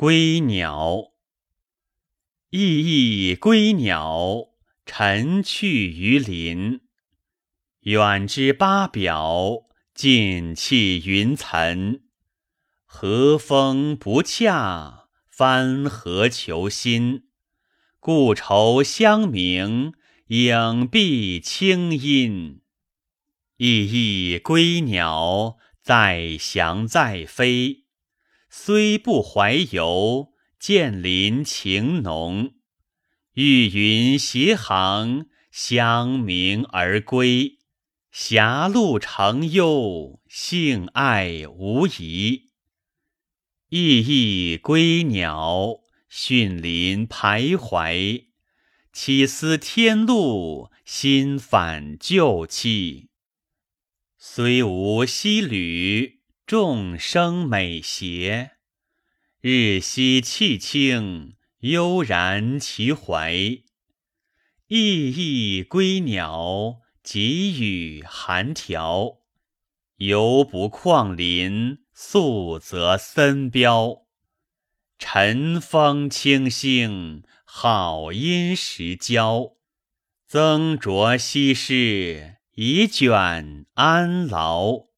归鸟，翼翼归鸟，晨去于林。远之八表，近气云层。和风不洽，翻何求新？故愁相鸣，影蔽清音。翼翼归鸟，在翔在飞。虽不怀游，见林情浓。欲云斜航，相鸣而归。狭路成幽，性爱无疑。翼翼归鸟，逊林徘徊。岂思天路，心返旧期。虽无羁旅，众生美谐。日夕气清，悠然其怀。翼翼归鸟。给予寒条，犹不旷林，素则森标。晨风清兴，好音时交。增酌西施，以卷安劳。